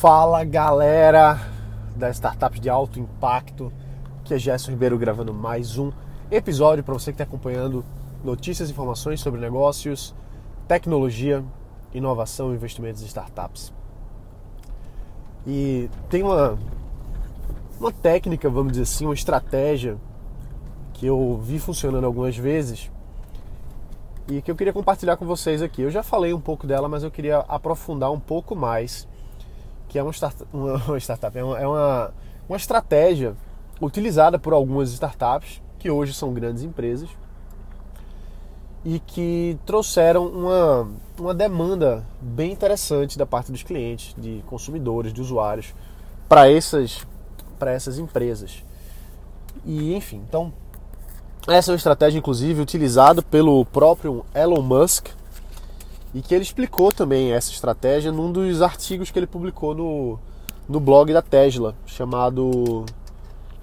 Fala galera das startups de alto impacto, que é Gerson Ribeiro gravando mais um episódio para você que está acompanhando notícias e informações sobre negócios, tecnologia, inovação e investimentos em startups. E tem uma, uma técnica, vamos dizer assim, uma estratégia que eu vi funcionando algumas vezes e que eu queria compartilhar com vocês aqui. Eu já falei um pouco dela, mas eu queria aprofundar um pouco mais que é uma, start, uma, uma startup, é, uma, é uma, uma estratégia utilizada por algumas startups que hoje são grandes empresas e que trouxeram uma, uma demanda bem interessante da parte dos clientes, de consumidores, de usuários, para essas, essas empresas. E enfim, então essa é uma estratégia inclusive utilizada pelo próprio Elon Musk e que ele explicou também essa estratégia num dos artigos que ele publicou no, no blog da Tesla, chamado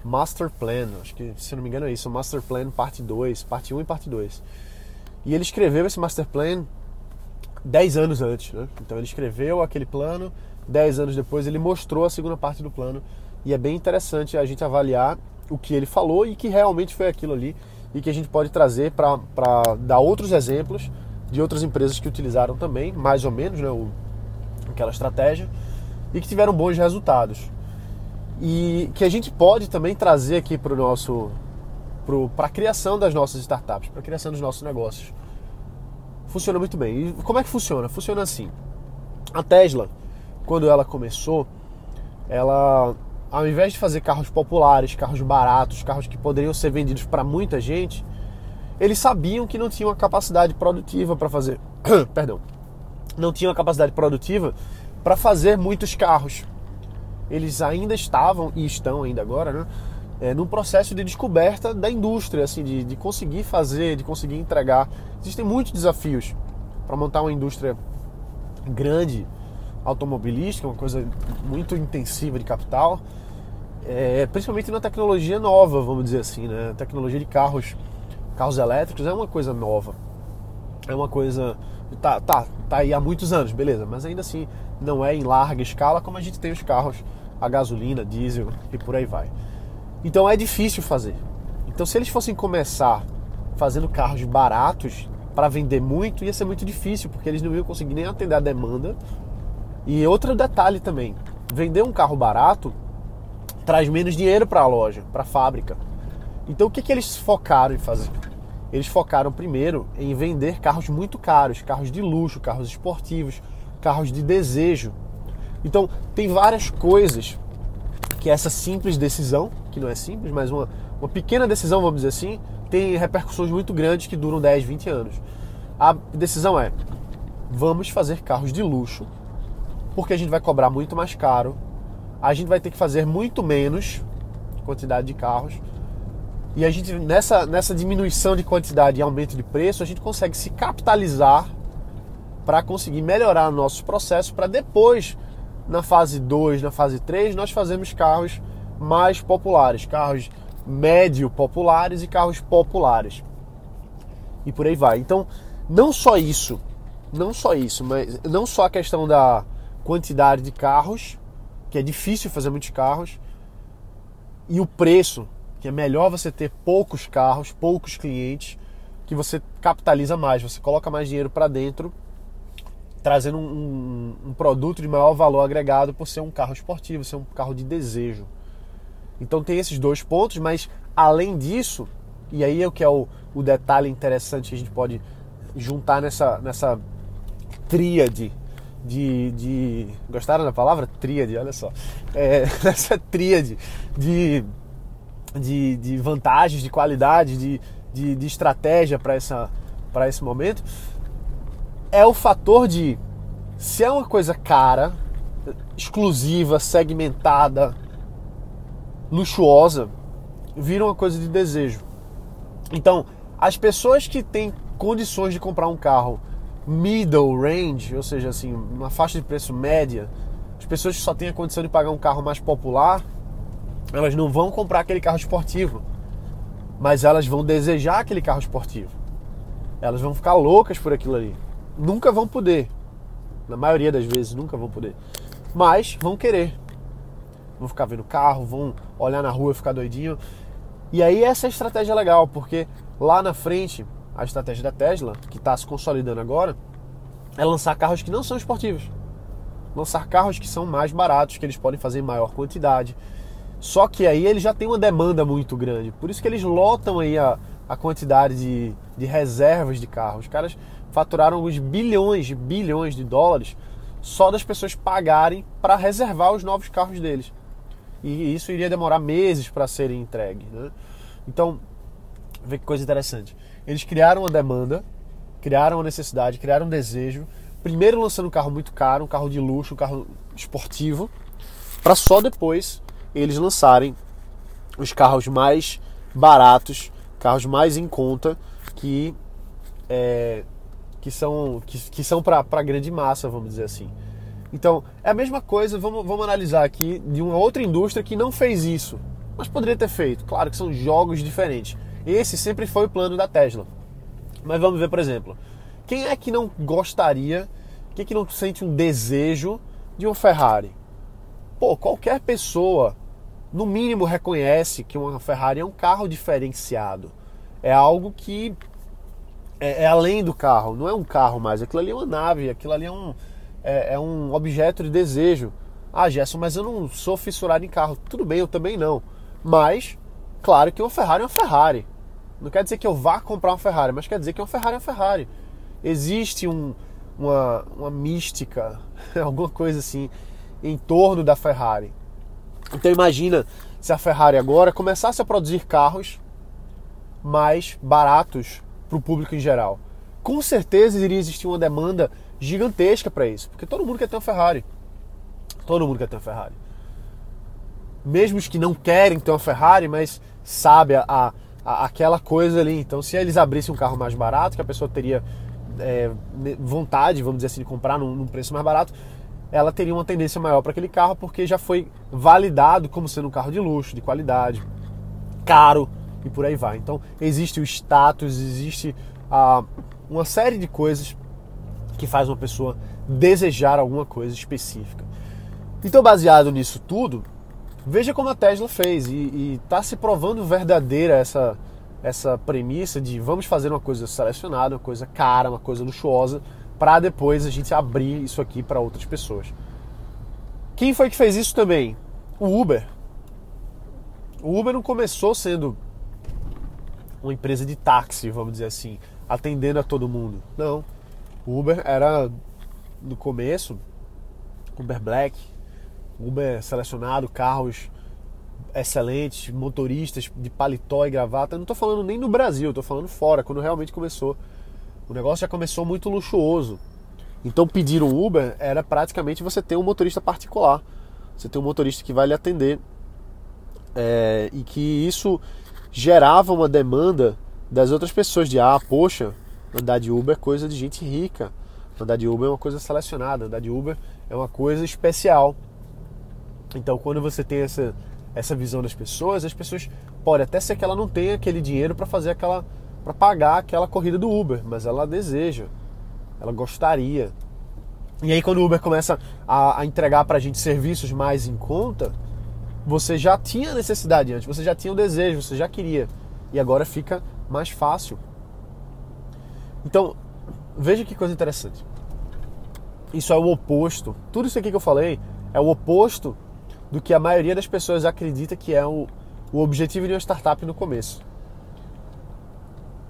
Master Plan. Acho que, se não me engano, é isso. Master Plan parte 2, parte 1 e parte 2. E ele escreveu esse Master Plan 10 anos antes. Né? Então ele escreveu aquele plano, 10 anos depois ele mostrou a segunda parte do plano. E é bem interessante a gente avaliar o que ele falou e que realmente foi aquilo ali e que a gente pode trazer para dar outros exemplos de outras empresas que utilizaram também, mais ou menos, né, o, aquela estratégia, e que tiveram bons resultados. E que a gente pode também trazer aqui para o nosso para a criação das nossas startups, para a criação dos nossos negócios. Funciona muito bem. E como é que funciona? Funciona assim. A Tesla, quando ela começou, ela ao invés de fazer carros populares, carros baratos, carros que poderiam ser vendidos para muita gente, eles sabiam que não tinham a capacidade produtiva para fazer. Perdão. Não tinham a capacidade produtiva para fazer muitos carros. Eles ainda estavam e estão ainda agora, né? É, num processo de descoberta da indústria, assim, de, de conseguir fazer, de conseguir entregar. Existem muitos desafios para montar uma indústria grande, automobilística, uma coisa muito intensiva de capital, é, principalmente na tecnologia nova, vamos dizer assim, né? Tecnologia de carros carros elétricos é uma coisa nova. É uma coisa. Tá, tá, tá aí há muitos anos, beleza, mas ainda assim não é em larga escala como a gente tem os carros a gasolina, diesel e por aí vai. Então é difícil fazer. Então se eles fossem começar fazendo carros baratos para vender muito, ia ser muito difícil, porque eles não iam conseguir nem atender a demanda. E outro detalhe também, vender um carro barato traz menos dinheiro para a loja, para a fábrica. Então o que, que eles focaram em fazer? Eles focaram primeiro em vender carros muito caros, carros de luxo, carros esportivos, carros de desejo. Então tem várias coisas que essa simples decisão, que não é simples, mas uma, uma pequena decisão, vamos dizer assim, tem repercussões muito grandes que duram 10, 20 anos. A decisão é: vamos fazer carros de luxo, porque a gente vai cobrar muito mais caro, a gente vai ter que fazer muito menos quantidade de carros e a gente, nessa, nessa diminuição de quantidade e aumento de preço, a gente consegue se capitalizar para conseguir melhorar nossos processos para depois, na fase 2, na fase 3, nós fazemos carros mais populares, carros médio populares e carros populares. E por aí vai. Então, não só isso, não só isso, mas não só a questão da quantidade de carros, que é difícil fazer muitos carros, e o preço, que é melhor você ter poucos carros, poucos clientes, que você capitaliza mais, você coloca mais dinheiro para dentro, trazendo um, um, um, produto de maior valor agregado por ser um carro esportivo, ser um carro de desejo. Então tem esses dois pontos, mas além disso, e aí é o que é o, o detalhe interessante que a gente pode juntar nessa, nessa tríade de, de. Gostaram da palavra? Tríade, olha só. É, nessa tríade de de, de vantagens, de qualidade, de, de, de estratégia para esse momento, é o fator de se é uma coisa cara, exclusiva, segmentada, luxuosa, vira uma coisa de desejo. Então, as pessoas que têm condições de comprar um carro middle range, ou seja, assim, uma faixa de preço média, as pessoas que só têm a condição de pagar um carro mais popular, elas não vão comprar aquele carro esportivo, mas elas vão desejar aquele carro esportivo. Elas vão ficar loucas por aquilo ali. Nunca vão poder. Na maioria das vezes, nunca vão poder. mas vão querer. Vão ficar vendo carro, vão olhar na rua e ficar doidinho. E aí essa é estratégia legal, porque lá na frente, a estratégia da Tesla, que está se consolidando agora, é lançar carros que não são esportivos. Lançar carros que são mais baratos, que eles podem fazer em maior quantidade. Só que aí eles já têm uma demanda muito grande. Por isso que eles lotam aí a, a quantidade de, de reservas de carros. Os caras faturaram alguns bilhões, bilhões de dólares só das pessoas pagarem para reservar os novos carros deles. E isso iria demorar meses para serem entregues. Né? Então, vê que coisa interessante. Eles criaram uma demanda, criaram uma necessidade, criaram um desejo. Primeiro lançando um carro muito caro, um carro de luxo, um carro esportivo, para só depois eles lançarem os carros mais baratos, carros mais em conta, que, é, que são, que, que são para a grande massa, vamos dizer assim. Então, é a mesma coisa, vamos, vamos analisar aqui de uma outra indústria que não fez isso, mas poderia ter feito. Claro que são jogos diferentes. Esse sempre foi o plano da Tesla. Mas vamos ver, por exemplo, quem é que não gostaria, quem é que não sente um desejo de uma Ferrari? Pô, qualquer pessoa, no mínimo, reconhece que uma Ferrari é um carro diferenciado. É algo que é, é além do carro, não é um carro mais. Aquilo ali é uma nave, aquilo ali é um, é, é um objeto de desejo. Ah, Gerson, mas eu não sou fissurado em carro. Tudo bem, eu também não. Mas, claro que uma Ferrari é uma Ferrari. Não quer dizer que eu vá comprar uma Ferrari, mas quer dizer que uma Ferrari é uma Ferrari. Existe um, uma, uma mística, alguma coisa assim, em torno da Ferrari. Então imagina se a Ferrari agora começasse a produzir carros mais baratos para o público em geral. Com certeza iria existir uma demanda gigantesca para isso, porque todo mundo quer ter uma Ferrari. Todo mundo quer ter uma Ferrari. Mesmo os que não querem ter uma Ferrari, mas sabe a, aquela coisa ali. Então, se eles abrissem um carro mais barato, que a pessoa teria é, vontade, vamos dizer assim, de comprar num, num preço mais barato, ela teria uma tendência maior para aquele carro porque já foi validado como sendo um carro de luxo, de qualidade, caro e por aí vai. Então, existe o status, existe a, uma série de coisas que faz uma pessoa desejar alguma coisa específica. Então, baseado nisso tudo, Veja como a Tesla fez e está se provando verdadeira essa, essa premissa de vamos fazer uma coisa selecionada, uma coisa cara, uma coisa luxuosa, para depois a gente abrir isso aqui para outras pessoas. Quem foi que fez isso também? O Uber. O Uber não começou sendo uma empresa de táxi, vamos dizer assim, atendendo a todo mundo. Não. O Uber era no começo Uber Black, Uber selecionado, carros excelentes, motoristas de paletó e gravata. Eu não estou falando nem no Brasil, estou falando fora, quando realmente começou. O negócio já começou muito luxuoso. Então pedir um Uber era praticamente você ter um motorista particular. Você ter um motorista que vai lhe atender. É, e que isso gerava uma demanda das outras pessoas de ah, poxa, andar de Uber é coisa de gente rica. Andar de Uber é uma coisa selecionada, andar de Uber é uma coisa especial. Então, quando você tem essa, essa visão das pessoas, as pessoas pode até ser que ela não tenha aquele dinheiro para fazer aquela para pagar aquela corrida do Uber, mas ela deseja, ela gostaria. E aí quando o Uber começa a, a entregar para a gente serviços mais em conta, você já tinha necessidade antes, você já tinha o desejo, você já queria, e agora fica mais fácil. Então, veja que coisa interessante. Isso é o oposto. Tudo isso aqui que eu falei é o oposto do que a maioria das pessoas acredita que é o, o objetivo de uma startup no começo.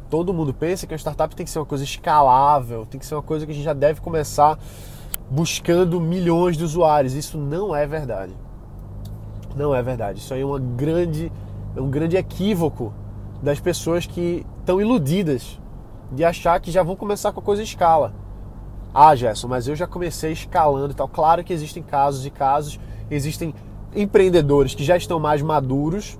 Todo mundo pensa que uma startup tem que ser uma coisa escalável, tem que ser uma coisa que a gente já deve começar buscando milhões de usuários. Isso não é verdade. Não é verdade. Isso aí é uma grande, é um grande equívoco das pessoas que estão iludidas de achar que já vão começar com a coisa escala. Ah, Gerson, mas eu já comecei escalando e tal. Claro que existem casos e casos, existem empreendedores que já estão mais maduros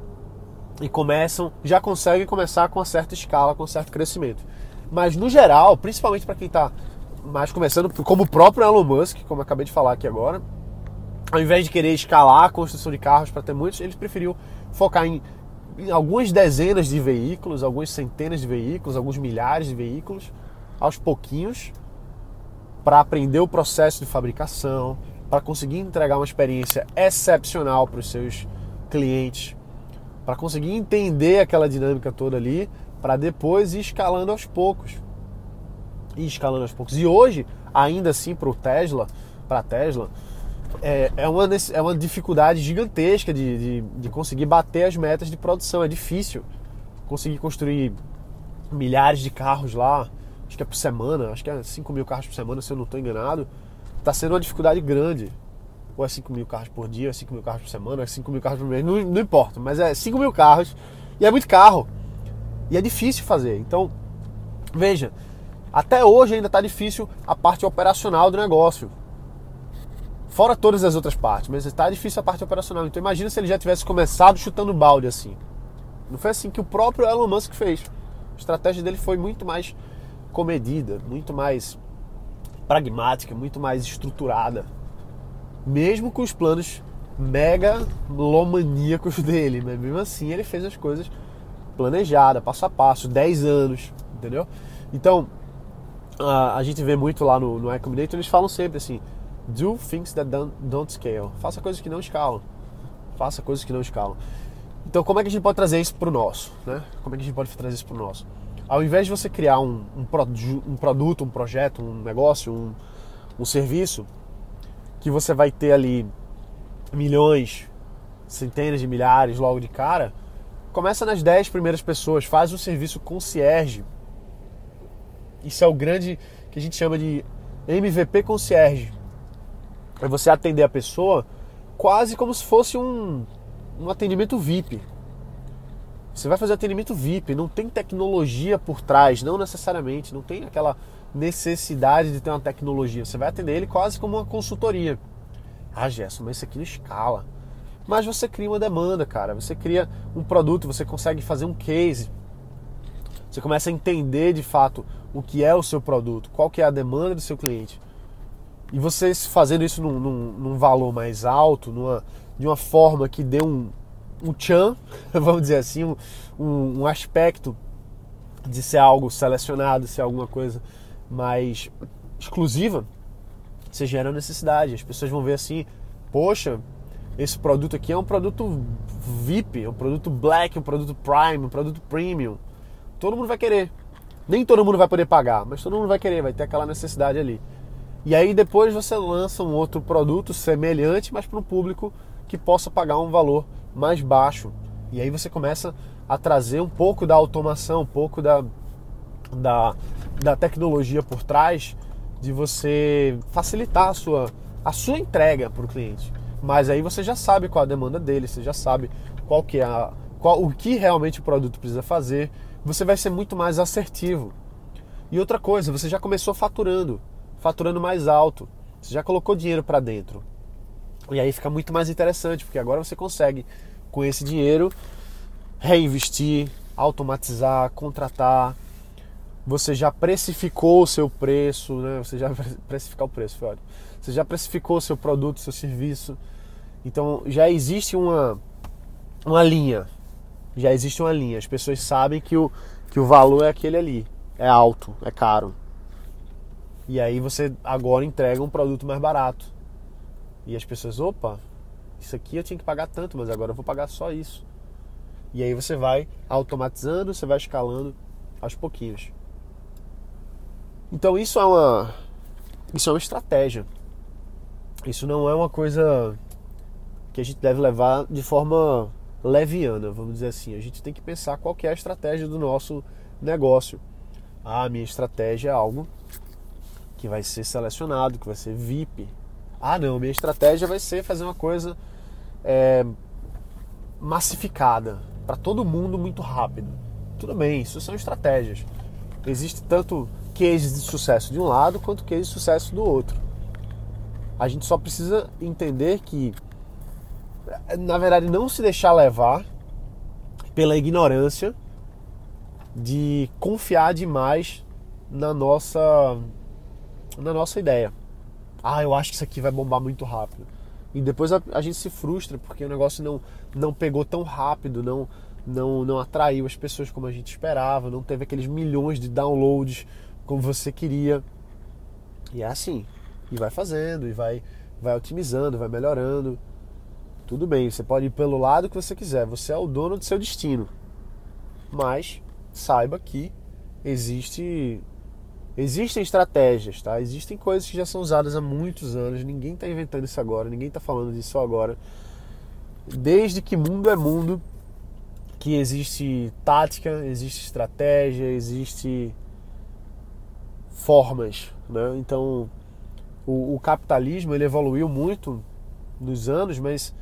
e começam, já conseguem começar com uma certa escala, com um certo crescimento. Mas no geral, principalmente para quem está mais começando, como o próprio Elon Musk, como eu acabei de falar aqui agora, ao invés de querer escalar a construção de carros para ter muitos, ele preferiu focar em, em algumas dezenas de veículos, algumas centenas de veículos, alguns milhares de veículos, aos pouquinhos, para aprender o processo de fabricação, para conseguir entregar uma experiência excepcional para os seus clientes, para conseguir entender aquela dinâmica toda ali, para depois ir escalando aos poucos. Ir escalando aos poucos. E hoje, ainda assim, para o Tesla, para Tesla, é, é, uma, é uma dificuldade gigantesca de, de, de conseguir bater as metas de produção. É difícil conseguir construir milhares de carros lá, acho que é por semana, acho que é 5 mil carros por semana, se eu não estou enganado. Está sendo uma dificuldade grande. Ou é 5 mil carros por dia, é 5 mil carros por semana, é 5 mil carros por mês, não, não importa, mas é 5 mil carros e é muito carro. E é difícil fazer. Então, veja, até hoje ainda está difícil a parte operacional do negócio. Fora todas as outras partes, mas está difícil a parte operacional. Então imagina se ele já tivesse começado chutando balde assim. Não foi assim que o próprio Elon Musk fez. A estratégia dele foi muito mais comedida, muito mais pragmática, muito mais estruturada. Mesmo com os planos mega lomaníacos dele, mas mesmo assim ele fez as coisas planejadas, passo a passo, 10 anos, entendeu? Então, a, a gente vê muito lá no, no Ecombinator, eles falam sempre assim, do things that don't, don't scale. Faça coisas que não escalam. Faça coisas que não escalam. Então, como é que a gente pode trazer isso para o nosso? Né? Como é que a gente pode trazer isso para o nosso? Ao invés de você criar um, um, um produto, um projeto, um negócio, um, um serviço, que você vai ter ali milhões, centenas de milhares logo de cara, começa nas 10 primeiras pessoas, faz o serviço concierge. Isso é o grande que a gente chama de MVP concierge é você atender a pessoa quase como se fosse um, um atendimento VIP. Você vai fazer atendimento VIP, não tem tecnologia por trás, não necessariamente, não tem aquela necessidade de ter uma tecnologia. Você vai atender ele quase como uma consultoria. Ah, Gerson, mas isso aqui não escala. Mas você cria uma demanda, cara. Você cria um produto, você consegue fazer um case. Você começa a entender de fato o que é o seu produto, qual que é a demanda do seu cliente. E vocês fazendo isso num, num, num valor mais alto, numa, de uma forma que dê um, um tchan, vamos dizer assim, um, um, um aspecto de ser algo selecionado, ser alguma coisa mais exclusiva, você gera necessidade. As pessoas vão ver assim, poxa, esse produto aqui é um produto VIP, é um produto black, um produto prime, um produto premium. Todo mundo vai querer. Nem todo mundo vai poder pagar, mas todo mundo vai querer, vai ter aquela necessidade ali. E aí depois você lança um outro produto semelhante, mas para um público que possa pagar um valor mais baixo. E aí você começa a trazer um pouco da automação, um pouco da, da, da tecnologia por trás de você facilitar a sua, a sua entrega para o cliente. Mas aí você já sabe qual a demanda dele, você já sabe qual que é a, qual, o que realmente o produto precisa fazer. Você vai ser muito mais assertivo. E outra coisa, você já começou faturando faturando mais alto. Você já colocou dinheiro para dentro. E aí fica muito mais interessante, porque agora você consegue, com esse dinheiro, reinvestir, automatizar, contratar. Você já precificou o seu preço, né? Você já precificar o preço, ótimo. Você já precificou o seu produto, seu serviço. Então já existe uma, uma linha. Já existe uma linha. As pessoas sabem que o, que o valor é aquele ali. É alto, é caro. E aí você agora entrega um produto mais barato. E as pessoas, opa, isso aqui eu tinha que pagar tanto, mas agora eu vou pagar só isso. E aí você vai automatizando, você vai escalando aos pouquinhos. Então isso é uma isso é uma estratégia. Isso não é uma coisa que a gente deve levar de forma leviana, vamos dizer assim. A gente tem que pensar qual que é a estratégia do nosso negócio. Ah, minha estratégia é algo que vai ser selecionado, que vai ser VIP. Ah, não, minha estratégia vai ser fazer uma coisa é, massificada para todo mundo muito rápido. Tudo bem, isso são estratégias. Existe tanto cases de sucesso de um lado quanto cases de sucesso do outro. A gente só precisa entender que, na verdade, não se deixar levar pela ignorância de confiar demais na nossa na nossa ideia. Ah, eu acho que isso aqui vai bombar muito rápido. E depois a, a gente se frustra porque o negócio não, não pegou tão rápido, não, não, não atraiu as pessoas como a gente esperava, não teve aqueles milhões de downloads como você queria. E é assim. E vai fazendo, e vai vai otimizando, vai melhorando. Tudo bem, você pode ir pelo lado que você quiser, você é o dono do seu destino. Mas saiba que existe existem estratégias, tá? Existem coisas que já são usadas há muitos anos, ninguém está inventando isso agora, ninguém está falando disso agora. Desde que mundo é mundo, que existe tática, existe estratégia, existe formas, né? Então, o, o, capitalismo ele evoluiu muito nos anos, mas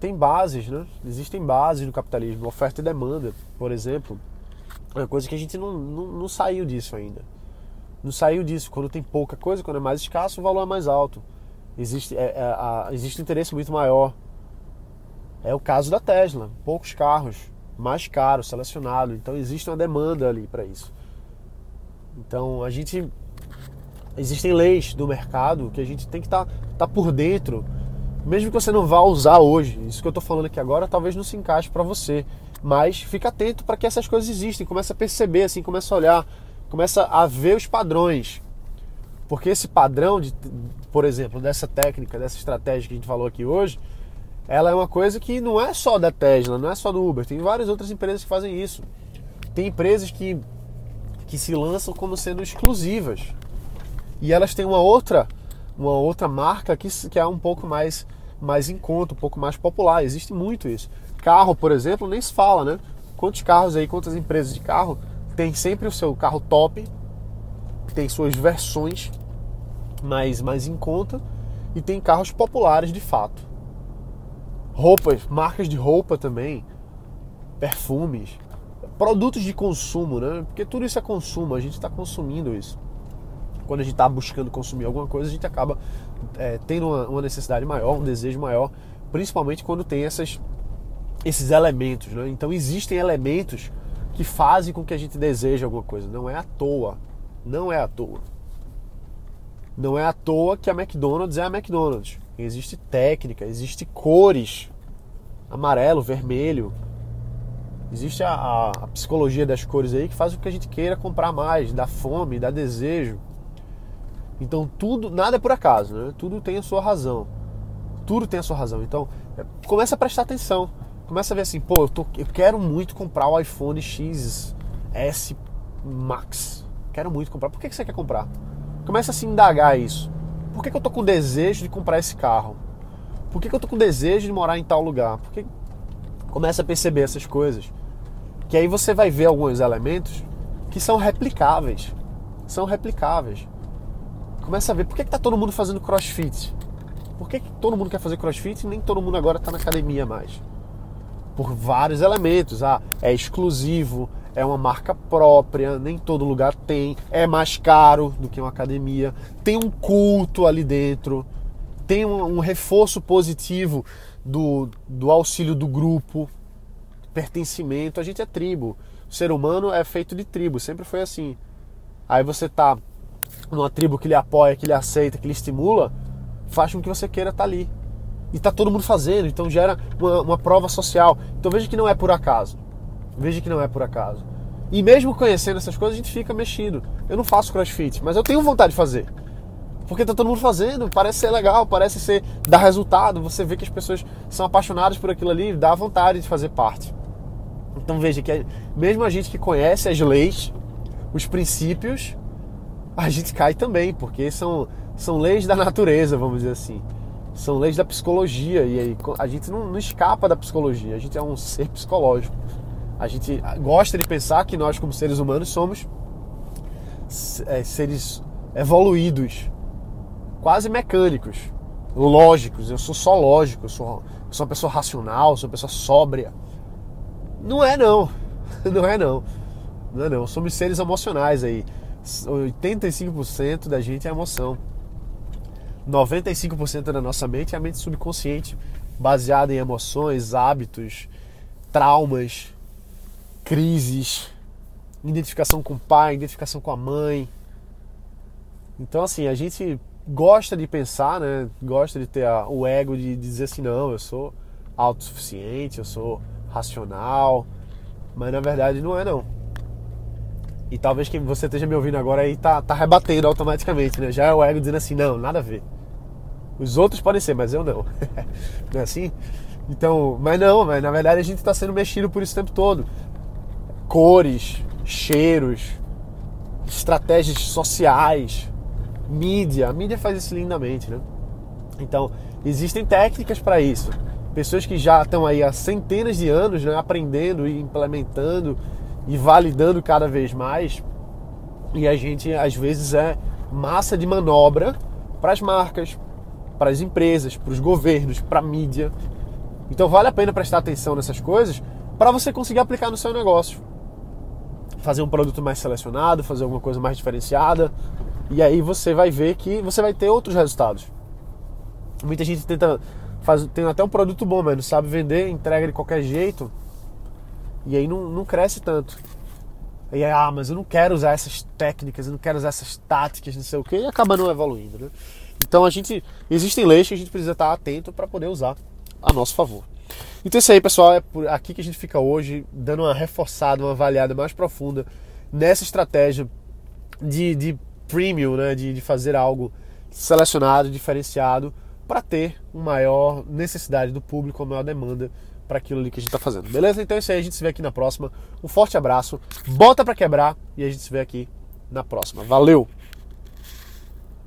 tem bases, né? Existem bases no capitalismo, oferta e demanda, por exemplo, é uma coisa que a gente não, não, não saiu disso ainda. Não saiu disso. Quando tem pouca coisa, quando é mais escasso, o valor é mais alto. Existe, é, é, a, existe um interesse muito maior. É o caso da Tesla. Poucos carros, mais caros, selecionado. Então existe uma demanda ali para isso. Então a gente existem leis do mercado que a gente tem que estar tá, tá por dentro, mesmo que você não vá usar hoje. Isso que eu estou falando aqui agora talvez não se encaixe para você, mas fica atento para que essas coisas existem, começa a perceber assim, começa a olhar, começa a ver os padrões. Porque esse padrão de, por exemplo, dessa técnica, dessa estratégia que a gente falou aqui hoje, ela é uma coisa que não é só da Tesla, não é só do Uber, tem várias outras empresas que fazem isso. Tem empresas que que se lançam como sendo exclusivas e elas têm uma outra uma outra marca que, que é um pouco mais mais em conta, um pouco mais popular. Existe muito isso. Carro, por exemplo, nem se fala, né? Quantos carros aí, quantas empresas de carro tem sempre o seu carro top, tem suas versões mais mais em conta e tem carros populares de fato. Roupas, marcas de roupa também, perfumes, produtos de consumo, né? Porque tudo isso é consumo, a gente está consumindo isso quando a gente está buscando consumir alguma coisa, a gente acaba é, tendo uma, uma, necessidade maior, um desejo maior, principalmente quando tem essas, esses elementos. Né? Então existem elementos que fazem com que a gente deseje alguma coisa. Não é à toa. Não é à toa. Não é à toa que a McDonald's é a McDonald's. Existe técnica, existe cores. Amarelo, vermelho. Existe a, a, a psicologia das cores aí que faz com que a gente queira comprar mais, dá fome, dá desejo. Então tudo, nada é por acaso, né? Tudo tem a sua razão. Tudo tem a sua razão. Então, é, começa a prestar atenção. Começa a ver assim, pô, eu, tô, eu quero muito comprar o iPhone X S Max. Quero muito comprar. Por que, que você quer comprar? Começa a se indagar isso. Por que, que eu tô com desejo de comprar esse carro? Por que, que eu tô com desejo de morar em tal lugar? Começa a perceber essas coisas. Que aí você vai ver alguns elementos que são replicáveis. São replicáveis começa a ver por que, que tá todo mundo fazendo crossfit. Por que, que todo mundo quer fazer crossfit e nem todo mundo agora está na academia mais? Por vários elementos. Ah, é exclusivo, é uma marca própria, nem todo lugar tem, é mais caro do que uma academia, tem um culto ali dentro, tem um, um reforço positivo do, do auxílio do grupo, pertencimento. A gente é tribo. O ser humano é feito de tribo, sempre foi assim. Aí você tá numa tribo que lhe apoia, que lhe aceita, que lhe estimula, faz com que você queira estar tá ali. E está todo mundo fazendo, então gera uma, uma prova social. Então veja que não é por acaso. Veja que não é por acaso. E mesmo conhecendo essas coisas, a gente fica mexido. Eu não faço crossfit, mas eu tenho vontade de fazer. Porque tá todo mundo fazendo, parece ser legal, parece ser dar resultado, você vê que as pessoas são apaixonadas por aquilo ali, dá vontade de fazer parte. Então veja que mesmo a gente que conhece as leis, os princípios, a gente cai também, porque são, são leis da natureza, vamos dizer assim. São leis da psicologia e aí a gente não, não escapa da psicologia, a gente é um ser psicológico. A gente gosta de pensar que nós, como seres humanos, somos é, seres evoluídos, quase mecânicos, lógicos. Eu sou só lógico, eu sou, eu sou uma pessoa racional, sou uma pessoa sóbria. Não é não, não é não, não é não. Somos seres emocionais aí. 85% da gente é emoção. 95% da nossa mente é a mente subconsciente, baseada em emoções, hábitos, traumas, crises, identificação com o pai, identificação com a mãe. Então, assim, a gente gosta de pensar, né? Gosta de ter a, o ego de, de dizer assim: não, eu sou autossuficiente, eu sou racional. Mas na verdade não é, não. E talvez quem você esteja me ouvindo agora aí tá, tá rebatendo automaticamente, né? Já é o ego dizendo assim, não, nada a ver. Os outros podem ser, mas eu não. não é assim? Então, mas não, mas na verdade a gente está sendo mexido por isso o tempo todo. Cores, cheiros, estratégias sociais, mídia. A mídia faz isso lindamente, né? Então, existem técnicas para isso. Pessoas que já estão aí há centenas de anos né, aprendendo e implementando e validando cada vez mais. E a gente, às vezes, é massa de manobra para as marcas, para as empresas, para os governos, para a mídia. Então, vale a pena prestar atenção nessas coisas para você conseguir aplicar no seu negócio. Fazer um produto mais selecionado, fazer alguma coisa mais diferenciada. E aí você vai ver que você vai ter outros resultados. Muita gente tenta faz, tem até um produto bom, mas não sabe vender, entrega de qualquer jeito. E aí não, não cresce tanto. E aí, ah, mas eu não quero usar essas técnicas, eu não quero usar essas táticas, não sei o que, e acaba não evoluindo, né? Então a gente. Existem leis que a gente precisa estar atento para poder usar a nosso favor. Então isso aí, pessoal, é por aqui que a gente fica hoje, dando uma reforçada, uma avaliada mais profunda nessa estratégia de, de premium, né? De, de fazer algo selecionado, diferenciado para ter uma maior necessidade do público, uma maior demanda para aquilo ali que a gente está fazendo. Beleza? Então é isso aí, a gente se vê aqui na próxima. Um forte abraço, bota para quebrar e a gente se vê aqui na próxima. Valeu!